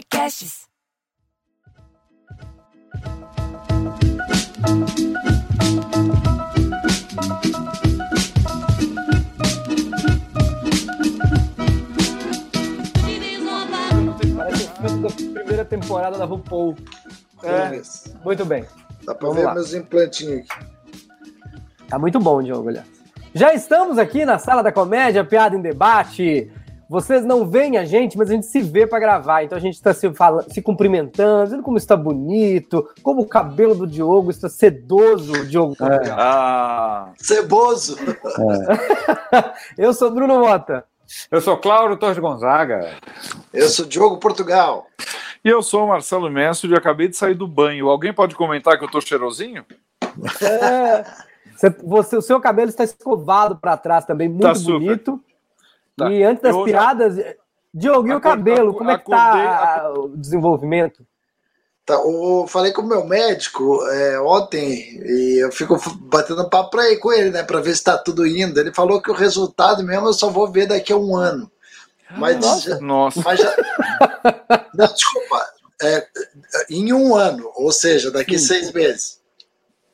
Podcasts. Parece o filme da primeira temporada da RuPaul. É. Muito bem. Dá pra Vamos ver lá. meus implantinhos aqui. Tá muito bom, Diogo, aliás. Já estamos aqui na Sala da Comédia, Piada em Debate. Vocês não veem a gente, mas a gente se vê pra gravar. Então a gente está se, fala- se cumprimentando, dizendo como está bonito, como o cabelo do Diogo está sedoso, Diogo. Ah, Ceboso! Eu sou Bruno Mota. eu sou Cláudio Torres Gonzaga. Eu sou Diogo Portugal. E eu sou o Marcelo Mestre e acabei de sair do banho. Alguém pode comentar que eu tô cheirosinho? É, você- você- o seu cabelo está escovado para trás também, muito Tá super. bonito. Tá. E antes das Eu já- piadas, Diogo, e o cabelo? Como é que tá o desenvolvimento? Tá, o, falei com o meu médico é, ontem e eu fico batendo papo aí com ele, né, pra ver se tá tudo indo. Ele falou que o resultado mesmo eu só vou ver daqui a um ano. Mas, Nossa. já- Nossa. mas já. Não, desculpa. É, em um ano, ou seja, daqui Sim. seis meses.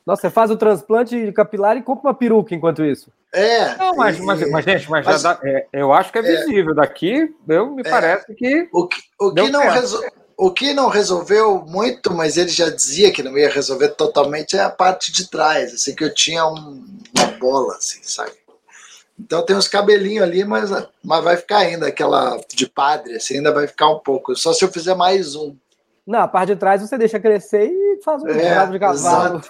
Nossa, você faz o transplante capilar e compra uma peruca enquanto isso. É. Não, mas, e- mas, mas, gente, mas, mas- já dá- é, eu acho que é visível. Daqui, eu, me É. parece que. O que, o, que não resol- o que não resolveu muito, mas ele já dizia que não ia resolver totalmente, é a parte de trás, assim, que eu tinha um- uma bola, assim, sabe? Então tem uns cabelinhos ali, mas, mas vai ficar ainda, aquela de padre, assim, ainda vai ficar um pouco. Só se eu fizer mais um. Não, a parte de trás você deixa crescer e faz um É, rabo de cavalo.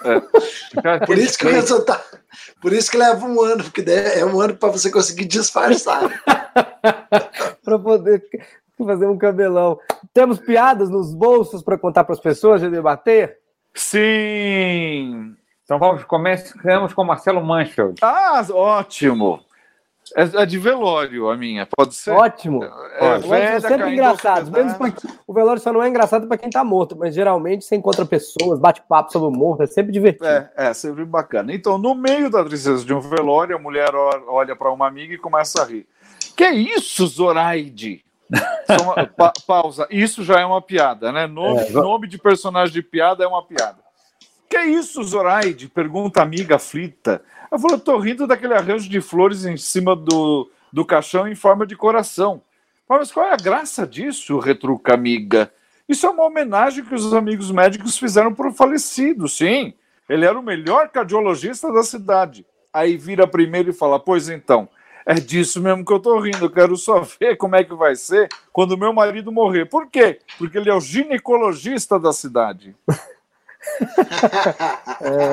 Por isso que o resultado. Por isso que leva um ano, porque daí é um ano para você conseguir disfarçar. para poder fazer um cabelão. Temos piadas nos bolsos para contar para as pessoas e debater? Sim! Então vamos, começamos com Marcelo Manchel. Ah, ótimo! É, é de velório a minha, pode ser? Ótimo. É, são velha, sempre engraçados. pra- O velório só não é engraçado para quem tá morto, mas geralmente você encontra pessoas, bate papo sobre o morto, é sempre divertido. É, é sempre bacana. Então, no meio da tristeza de um velório, a mulher olha para uma amiga e começa a rir. Que é isso, Zoraide? Uma- pa- pausa. Isso já é uma piada, né? Nome, É, nome de personagem de piada é uma piada. Que é isso, Zoraide? Pergunta a amiga aflita. Ela falou: tô rindo daquele arranjo de flores em cima do, do caixão em forma de coração. Mas qual é a graça disso? retruca amiga. Isso é uma homenagem que os amigos médicos fizeram para o falecido, sim. Ele era o melhor cardiologista da cidade. Aí vira primeiro e fala: Pois então, é disso mesmo que eu tô rindo. Eu quero só ver como é que vai ser quando meu marido morrer. Por quê? Porque ele é o ginecologista da cidade.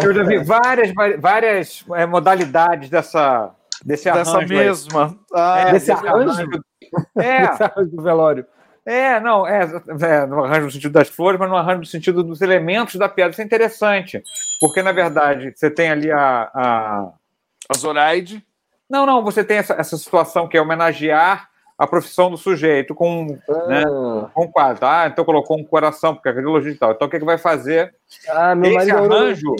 Eu já vi várias, várias é, modalidades dessa, desse Dessa arranjo aí. mesma. Ah, É, Desse desse arranjo? É, Esse arranjo do velório. é, não, é, é, no arranjo no sentido das flores, mas no arranjo no sentido dos elementos da piada. Isso é interessante, porque, na verdade, você tem ali a... a... a Zoraide. Não, não, você tem essa, essa situação que é homenagear a profissão do sujeito com, né, Ah, com um quadro. Ah, então colocou um coração, porque é cardiologista e tal. Então, o que, que vai fazer Ah, meu Esse é arranjo-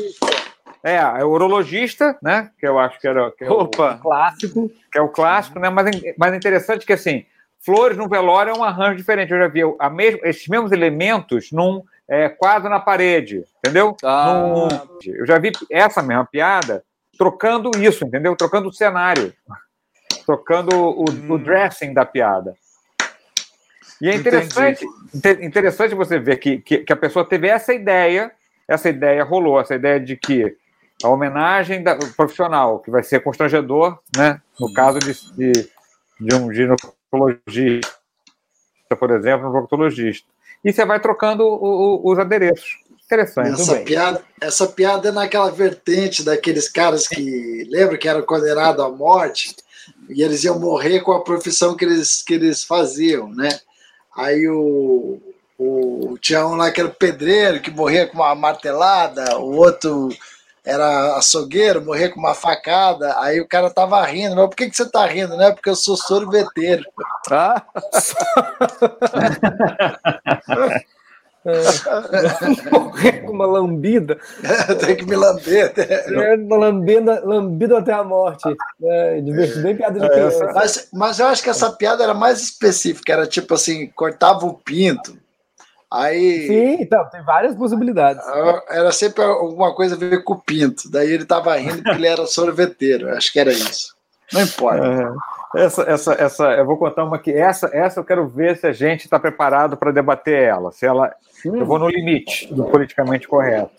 É, é o urologista, né? Que eu acho que era que é, o, Opa! clássico. que é o clássico, né? Mas, é- mas é interessante que assim, flores no velório é um arranjo diferente. Eu já vi a mesmo, esses mesmos elementos num é, quadro na parede, entendeu? Ah. Num- eu já vi essa mesma piada trocando isso, entendeu? Trocando o cenário, trocando o, o dressing da piada. E é interessante, inte- interessante você ver que, que, que a pessoa teve essa ideia, essa ideia rolou, essa ideia de que a homenagem da, profissional, que vai ser constrangedor, né? No caso de, de, de um ginecologista, por exemplo, um proctologista. E você vai trocando o- o- os adereços. Interessante. Essa bem. piada, essa piada é naquela vertente daqueles caras que lembra que eram condenados à morte e eles iam morrer com a profissão que eles, que eles faziam, né? Aí o, o tinha um lá que era pedreiro que morria com uma martelada, o outro era açougueiro, morria com uma facada. Aí o cara tava rindo, mas por que, que você tá rindo? Né? Porque eu sou sorveteiro. Ah, Morrer com uma lambida. Tem que me lamber. né? É, uma lambida, lambido até a morte. É, divertido, bem piada de criança. Mas, mas eu acho que essa piada era mais específica, era tipo assim, cortava o pinto. Aí. Sim, então, tem várias possibilidades. Era sempre alguma coisa a ver com o pinto. Daí ele tava rindo porque ele era sorveteiro. Acho que era isso. Não importa. É, essa, essa, essa, eu vou contar uma aqui. Essa, essa eu quero ver se a gente está preparado para debater ela. Se ela, hum. eu vou no limite do politicamente correto.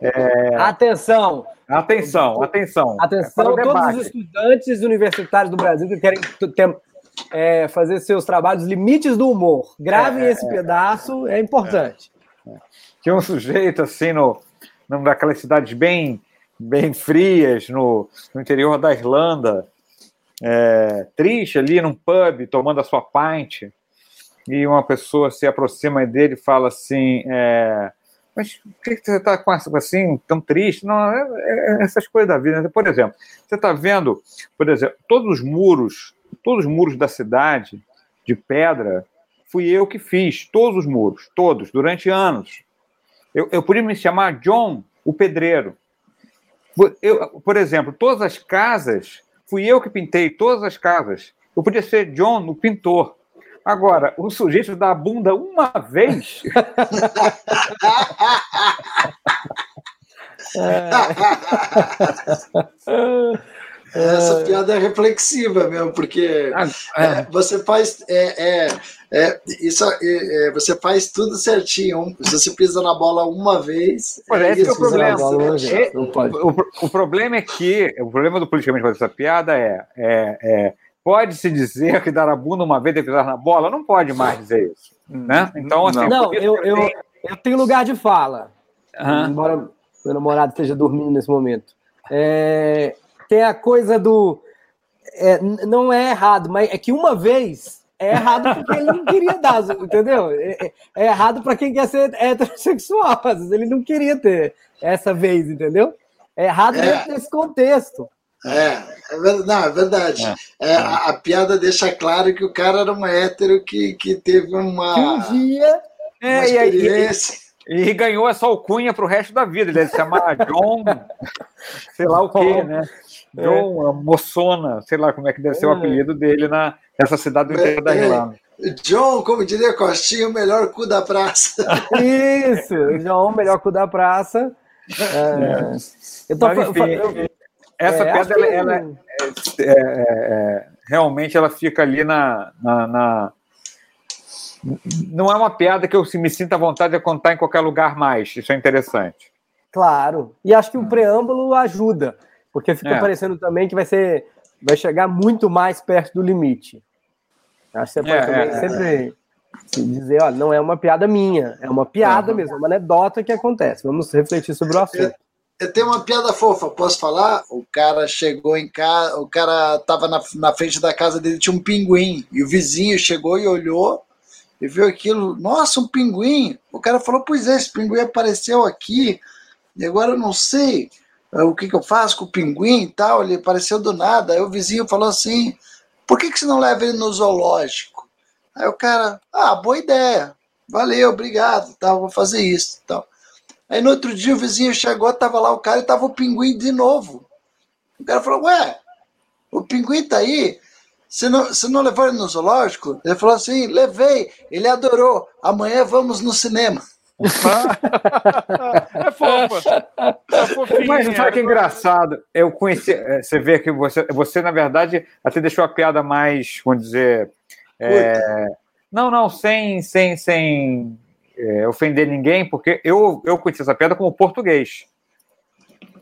É... Atenção! Atenção, atenção. Atenção, é todos os estudantes universitários do Brasil que querem ter, é, fazer seus trabalhos limites do humor. Gravem é, esse pedaço, é importante. Tinha um sujeito assim no, numa daquelas cidades bem, bem frias no, no interior da Irlanda, é, triste ali num pub, tomando a sua pint, e uma pessoa se aproxima dele e fala assim. É, mas por que você está assim, tão triste? Não, é, é, essas coisas da vida. Né? Por exemplo, você está vendo, por exemplo, todos os muros, todos os muros da cidade de pedra, fui eu que fiz, todos os muros, todos, durante anos. Eu, eu podia me chamar John, o pedreiro. Eu, por exemplo, todas as casas, fui eu que pintei todas as casas. Eu podia ser John, o pintor. Agora, o sujeito dá a bunda uma vez. Essa piada é reflexiva mesmo, porque ah, é. É, você faz é, é, é isso, é, você faz tudo certinho. Se você pisa na bola uma vez, Pois é, esse é o problema. O, o, o, problema é que o problema do politicamente fazer essa piada é, é Pode-se dizer que dar a bunda uma vez e pisar na bola? Não pode mais dizer isso. Né? Então, assim, não, eu, eu, eu, tenho lugar de fala, uhum. embora meu namorado esteja dormindo nesse momento. É, tem a coisa do. É, não é errado, mas é que uma vez é errado porque ele não queria dar, entendeu? É, é, é errado para quem quer ser heterossexual, às vezes ele não queria ter essa vez, entendeu? É errado é. nesse contexto. É, é verdade, não, é verdade. É. É, a, a, piada deixa claro que o cara era um hétero que, que teve uma, um dia, uma é, experiência. E, e, e, ganhou essa alcunha para o resto da vida. Ele deve se chamar John, sei lá o quê, né? É. John, a moçona, sei lá como é que deve ser o apelido dele na, nessa cidade do interior da Irlanda. John, como diria Costinha, o melhor cu da praça. Isso, John, o melhor cu da praça. É, eu tô, Mas, enfim, eu, essa é, pedra, ela, ela é, é, é, realmente ela fica ali na, na, na, Não é uma piada que eu me sinta à vontade de contar em qualquer lugar mais. Isso é interessante. Claro. E acho que o preâmbulo ajuda, porque fica é. parecendo também que vai ser. Vai chegar muito mais perto do limite. Acho que você pode também sempre dizer, olha, não é uma piada minha, é uma piada uhum. mesmo, uma anedota que acontece. Vamos refletir sobre o assunto. Eu tenho uma piada fofa, posso falar? O cara chegou em casa, o cara tava na, na frente da casa dele, tinha um pinguim, e o vizinho chegou e olhou e viu aquilo, nossa, um pinguim. O cara falou, pois é, esse pinguim apareceu aqui, e agora eu não sei o que, que eu faço com o pinguim e tal, ele apareceu do nada. Aí o vizinho falou assim, por que, que você não leva ele no zoológico? Aí o cara, ah, boa ideia, valeu, obrigado, tá, vou fazer isso. Então, Aí no outro dia o vizinho chegou, tava lá o cara e tava o pinguim de novo. O cara falou, ué, o pinguim tá aí? Você não, você não levou ele no zoológico? Ele falou assim, levei, ele adorou, amanhã vamos no cinema. é fofa. É Mas sabe que é engraçado? Eu conheci. É, você vê que você, você, na verdade, até deixou a piada mais, vamos dizer. É, não, não, sem, sem, sem é, ofender ninguém, porque eu, eu conheci essa piada como português.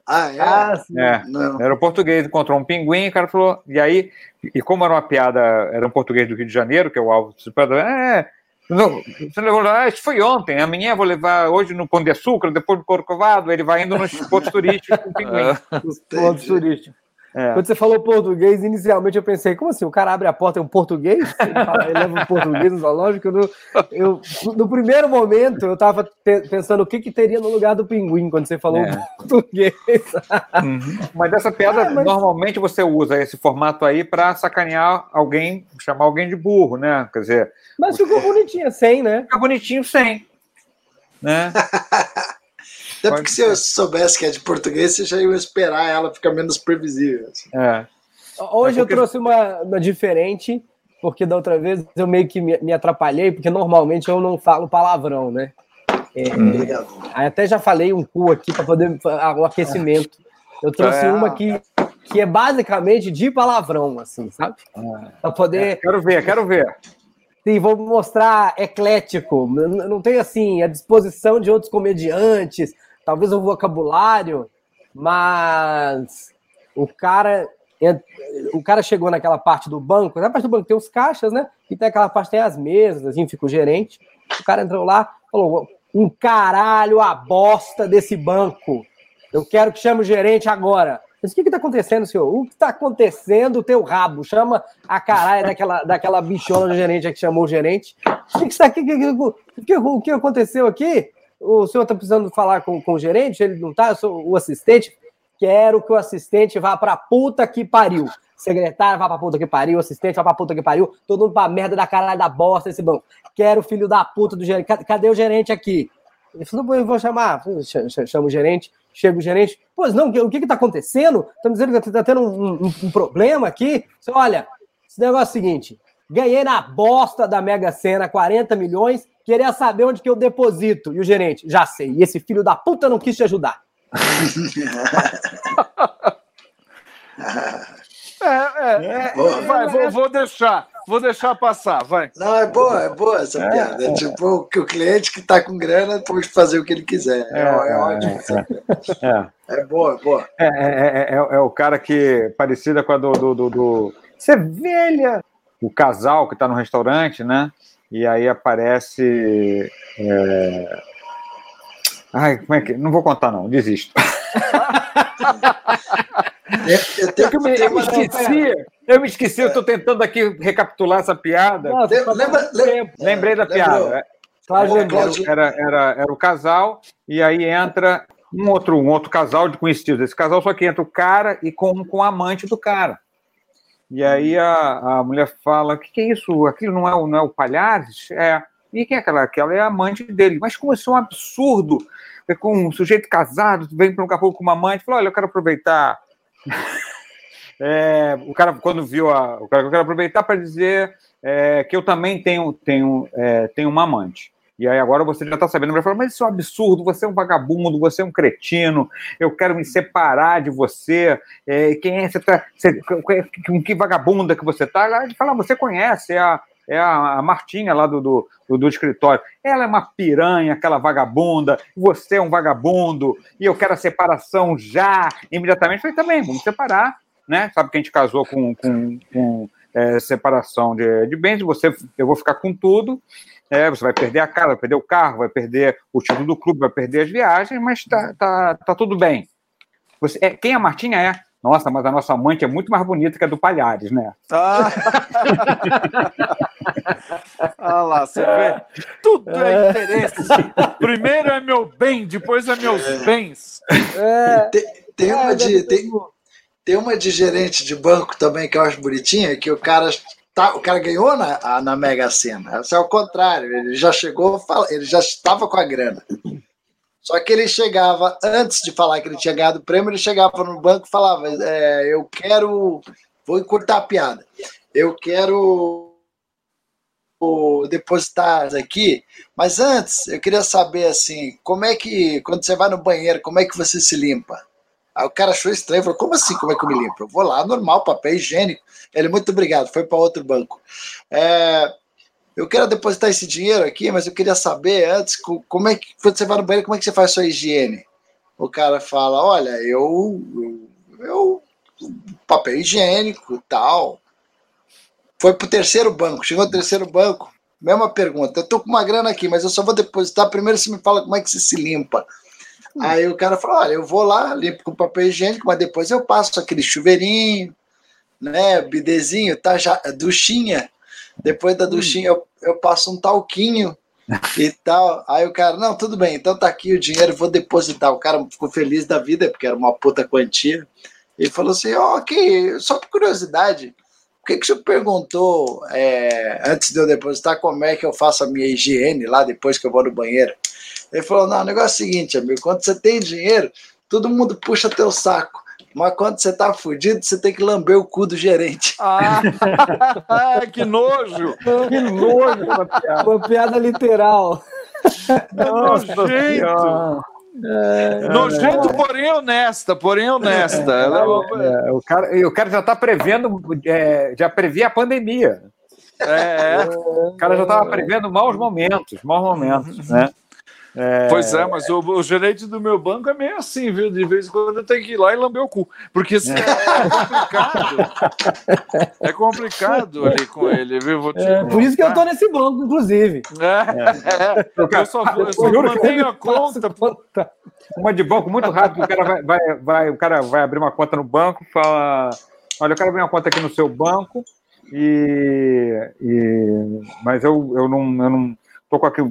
Ah, é? Ah, é. Era o português, encontrou um pinguim, o cara falou. E aí, e como era uma piada, era um português do Rio de Janeiro, que é o alvo do é. Não, você levou ah, isso foi ontem, amanhã vou levar hoje no Pão de Açúcar, depois no Corcovado, ele vai indo nos pontos turísticos com pinguim. pontos turísticos. É. Quando você falou português, inicialmente eu pensei, como assim? O cara abre a porta é um português? Ele, fala, ele leva um português no zoológico? No, eu, no primeiro momento, eu estava pensando o que, que teria no lugar do pinguim quando você falou é. português. Uhum. Mas dessa piada, mas... normalmente você usa esse formato aí para sacanear alguém, chamar alguém de burro, né? Quer dizer. Mas ficou bonitinho sem, né? Fica bonitinho sem. Né? Até porque se eu soubesse que é de português, você já ia esperar ela ficar menos previsível. Assim. É. Hoje é porque... eu trouxe uma, uma diferente, porque da outra vez eu meio que me, me atrapalhei, porque normalmente eu não falo palavrão, né? É, aí até já falei um cu aqui para poder o aquecimento. Eu trouxe é. uma que, que é basicamente de palavrão, assim, sabe? Para poder. É, quero ver, quero ver. Sim, vou mostrar eclético. Não tem assim a disposição de outros comediantes, talvez o vocabulário, mas o cara o cara chegou naquela parte do banco, na parte do banco tem os caixas, né? E tem aquela parte tem as mesas, assim, fica o gerente. O cara entrou lá, falou: um caralho a bosta desse banco. Eu quero que chame o gerente agora. O que está acontecendo, senhor? O que está acontecendo, o teu rabo? Chama a caralho daquela, daquela bichona do gerente que chamou o gerente. O que, aqui? O que, o que aconteceu aqui? O senhor está precisando falar com, com o gerente? Ele não está? Eu sou o assistente. Quero que o assistente vá pra puta que pariu. Secretário vá pra puta que pariu, assistente vá pra puta que pariu, todo mundo pra merda da caralho da bosta esse banco. Quero o filho da puta do gerente. Cadê o gerente aqui? Ele falou, eu vou chamar. Chama o gerente, chega o gerente. Pois não, o que está acontecendo? Estamos dizendo que está tendo um, um, um, problema aqui. Olha, esse negócio é o seguinte: ganhei na bosta da Mega Sena 40 milhões, queria saber onde que eu deposito. E o gerente, já sei. E esse filho da puta não quis te ajudar. é, é, é, vai, vou, vou deixar. Vou deixar passar, vai. Não, é boa, é boa essa é, piada. É, é tipo que o cliente que está com grana pode fazer o que ele quiser. É, é, é ótimo. É, é. boa, é boa. É, é, o cara que, parecida com a do, do, do, do... Você velha, o casal que está no restaurante, né? E aí aparece. Ai, como é que. Não vou contar, não, desisto. Eu, eu, tenho, eu, me, eu me esqueci. Eu me esqueci, eu estou tentando aqui recapitular essa piada. Não, lembra, lembra, Lembrei da piada. Claro, era, era, era o casal, e aí entra um outro, um outro casal de conhecidos desse casal, só que entra o cara e com, com a amante do cara. E aí a, a mulher fala: o que, que, é isso? Aquilo não é, não é o Palhares? É. E quem é aquela? Aquela é a amante dele. Mas como isso é um absurdo? É com um sujeito casado, vem para um capô com uma amante, fala: olha, eu quero aproveitar é, o cara, quando viu a. O cara, eu quero aproveitar para dizer é, que eu também tenho, tenho, é, tenho uma amante. E aí agora você já está sabendo, vai falar, mas isso é um absurdo, você é um vagabundo, você é um cretino, eu quero me separar de você, é, quem é, você tá, você, com que vagabunda que você está? Ele fala, você conhece, é a, é a, Martinha lá do, do, do, escritório. Ela é uma piranha, aquela vagabunda, você é um vagabundo, e eu quero a separação já, imediatamente. Eu falei, também, vamos separar, né? Sabe que a gente casou com, com, com é, separação de, de bens, você, eu vou ficar com tudo, é, você vai perder a casa, vai perder o carro, vai perder o título do clube, vai perder as viagens, mas tá, tá, tá tudo bem. Você, é, quem a Martinha é? Nossa, mas a nossa amante é muito mais bonita que a do Palhares, né? Ah, ah lá, você vê. Tudo é interesse. Primeiro é meu bem, depois é meus bens. É. Tem, tem, uma de, tem, tem uma de gerente de banco também que eu acho bonitinha, que o cara tá, o cara ganhou na, na Mega Sena. Isso é o contrário, ele já chegou, ele já estava com a grana. Só que ele chegava, antes de falar que ele tinha ganhado o prêmio, ele chegava no banco e falava: é, Eu quero. Vou encurtar a piada. Eu quero depositar aqui, mas antes eu queria saber assim, como é que quando você vai no banheiro, como é que você se limpa? Aí o cara achou estranho, falou: "Como assim? Como é que eu me limpo? Eu vou lá, normal, papel higiênico". Ele muito obrigado, foi para outro banco. É, eu quero depositar esse dinheiro aqui, mas eu queria saber antes como é que quando você vai no banheiro, como é que você faz sua higiene? O cara fala, olha, eu, eu, eu papel higiênico, tal. Foi pro terceiro banco, chegou no terceiro banco, mesma pergunta. Eu tô com uma grana aqui, mas eu só vou depositar. Primeiro você me fala como é que você se limpa. Hum. Aí o cara fala, olha, eu vou lá, limpo com papel higiênico, mas depois eu passo aquele chuveirinho, né, bidezinho, tá, já, duchinha depois da duchinha eu, eu passo um talquinho e tal. Aí o cara, não, tudo bem, então tá aqui o dinheiro, vou depositar. O cara ficou feliz da vida, porque era uma puta quantia. Ele falou assim: oh, ok, só por curiosidade, por que, que o senhor perguntou é, antes de eu depositar como é que eu faço a minha higiene lá depois que eu vou no banheiro? Ele falou: não, o negócio é o seguinte, amigo, quando você tem dinheiro, todo mundo puxa teu saco. Mas quando você tá fudido, você tem que lamber o cu do gerente. Ah, que nojo! Que nojo uma piada. Uma piada literal. É nojento! É, Nojento, é, porém honesta, porém honesta. É, é, é, o, cara, o cara já está prevendo, é, já previa a pandemia. É, o cara já estava prevendo maus momentos, maus momentos, né? É... Pois é, mas o, o, gerente do meu banco é meio assim, viu? De vez em quando eu tenho que ir lá e lamber o cu. Porque é, é complicado. é complicado ali com ele, viu? É, por isso que eu tô nesse banco, inclusive. É, é. Eu só, eu só mantenho a conta. Uma de banco muito rápido, o cara vai, vai, vai, o cara vai abrir uma conta no banco, fala: Olha, eu quero abrir uma conta aqui no seu banco, e, e mas eu, eu não. Eu não Estou com aqui,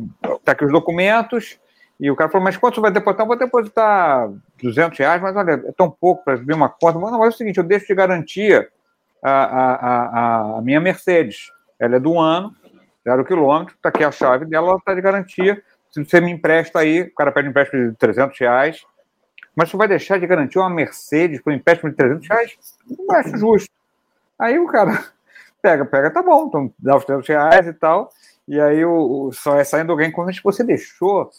tá aqui os documentos. E o cara falou, mas quanto você vai depositar? Eu vou depositar 200 reais, mas olha, é tão pouco para abrir uma conta. Mas, não, mas é o seguinte, eu deixo de garantia a, a, a, a minha Mercedes. Ela é do ano, zero quilômetro, está aqui a chave dela, ela está de garantia. Se você me empresta aí, o cara pede um empréstimo de 300 reais, mas você vai deixar de garantir uma Mercedes por um empréstimo de 300 reais? Não acho justo. Aí o cara pega, pega, tá bom, então dá os 300 reais e tal. E aí o, o só é saindo alguém como você deixou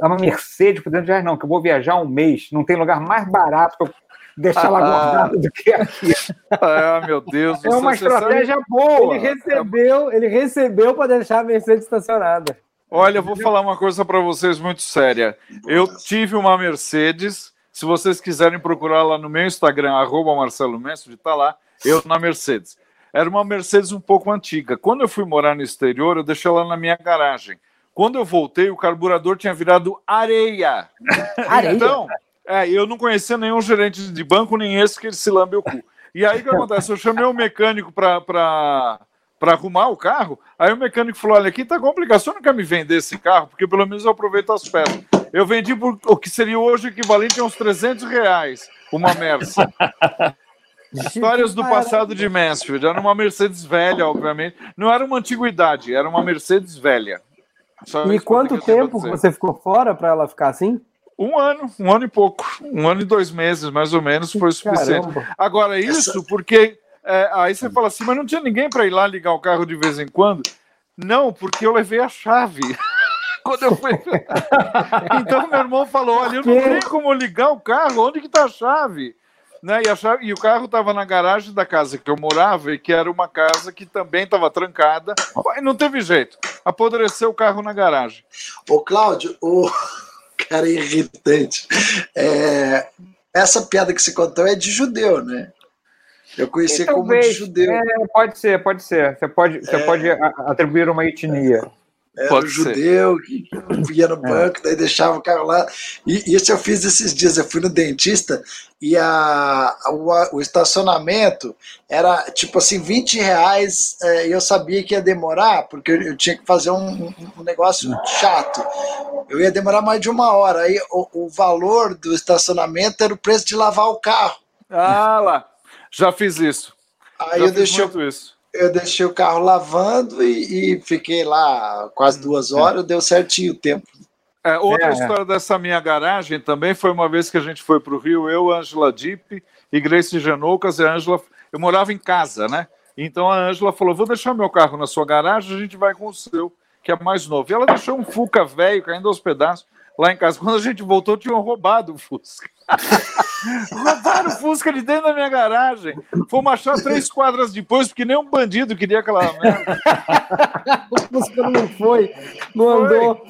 é uma Mercedes por dentro de reais, não, que eu vou viajar um mês, não tem lugar mais barato para deixar lá guardado do que aqui. Ah, meu Deus. É uma estratégia sabe... boa. Ele recebeu, ele recebeu para deixar a Mercedes estacionada. Olha, eu vou falar uma coisa para vocês muito séria. Eu tive uma Mercedes. Se vocês quiserem procurar lá no meu Instagram, arroba Marcelo Mestre, tá lá, eu na Mercedes era uma Mercedes um pouco antiga. Quando eu fui morar no exterior, eu deixei ela na minha garagem. Quando eu voltei, o carburador tinha virado areia. areia? Então, é, eu não conhecia nenhum gerente de banco, nem esse que ele se lambe o cu. E aí o que acontece? Eu chamei o um mecânico para arrumar o carro. Aí o mecânico falou: Olha, aqui tá complicado. Você não quer me vender esse carro? Porque pelo menos eu aproveito as peças. Eu vendi por o que seria hoje equivalente a uns 300 reais uma Mercedes. Histórias do passado de Mansfield. Era uma Mercedes velha, obviamente. Não era uma antiguidade, era uma Mercedes velha. Só e quanto tempo você ficou fora para ela ficar assim? Um ano, um ano e pouco. Um ano e dois meses, mais ou menos, foi o suficiente. Caramba. Agora, isso porque. É, aí você fala assim, mas não tinha ninguém para ir lá ligar o carro de vez em quando? Não, porque eu levei a chave. quando eu fui. então meu irmão falou: olha, eu não tenho como ligar o carro, onde que tá a chave? Né? E, chave, e, o carro estava na garagem da casa que eu morava e que era uma casa que também estava trancada. E não teve jeito. Apodreceu o carro na garagem. Ô, Cláudio, o cara é irritante. É... Essa piada que você contou é de judeu, né? Eu conhecia então, como de judeu. É, pode ser, pode ser. Você pode, você é... pode atribuir uma etnia. Era Pode um judeu que ia no é. banco, é. daí deixava o carro lá. E isso eu fiz esses dias. Eu fui no dentista e a, o, o estacionamento era tipo assim, 20 reais. É, e eu sabia que ia demorar, porque eu, eu tinha que fazer um, um, negócio chato. Eu ia demorar mais de uma hora. Aí o, o valor do estacionamento era o preço de lavar o carro. Ah lá, já fiz isso. Aí já eu deixei. Isso eu deixei o carro lavando e, e fiquei lá quase duas é. horas, deu certinho o tempo. É, outra é, história dessa minha garagem também foi uma vez que a gente foi para o Rio, eu, Ângela Dipp e Grace Genoucas, e a Ângela, eu morava em casa, né? Então a Ângela falou: vou deixar meu carro na sua garagem, a gente vai com o seu, que é mais novo. E ela deixou um Fuca velho caindo aos pedaços lá em casa. Quando a gente voltou, tinham roubado o Fusca. Roubaram o Fusca de dentro da minha garagem. Fomos achar três quadras depois, porque nem um bandido queria aquela merda. o Fusca não foi, não andou.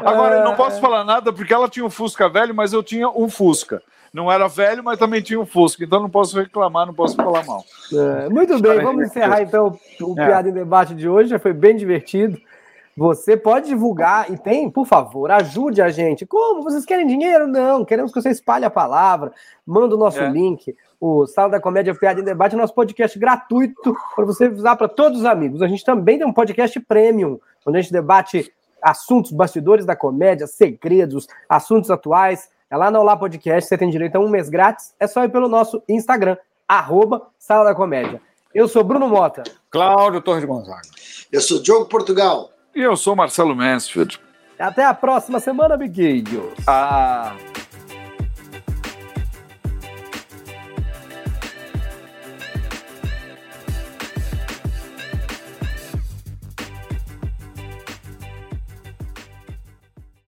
Agora, eu não é. posso falar nada porque ela tinha um Fusca velho, mas eu tinha um Fusca. Não era velho, mas também tinha um Fusca, então não posso reclamar, não posso falar mal. É, muito bem, vamos encerrar então o é. Piada em Debate de hoje, já foi bem divertido. Você pode divulgar e tem, por favor, ajude a gente. Como? Vocês querem dinheiro? Não, queremos que você espalhe a palavra. Manda o nosso é. link, o Sala da Comédia Piada em Debate, nosso podcast gratuito para você usar para todos os amigos. A gente também tem um podcast premium, onde a gente debate assuntos, bastidores da comédia, segredos, assuntos atuais. É lá no Olá Podcast, você tem direito a um mês grátis. É só ir pelo nosso Instagram, arroba Sala da Comédia. Eu sou Bruno Mota. Cláudio Torres Gonzaga. Eu sou Diogo Portugal. E eu sou Marcelo Mansfield. Até a próxima semana, amiguinhos. Ah.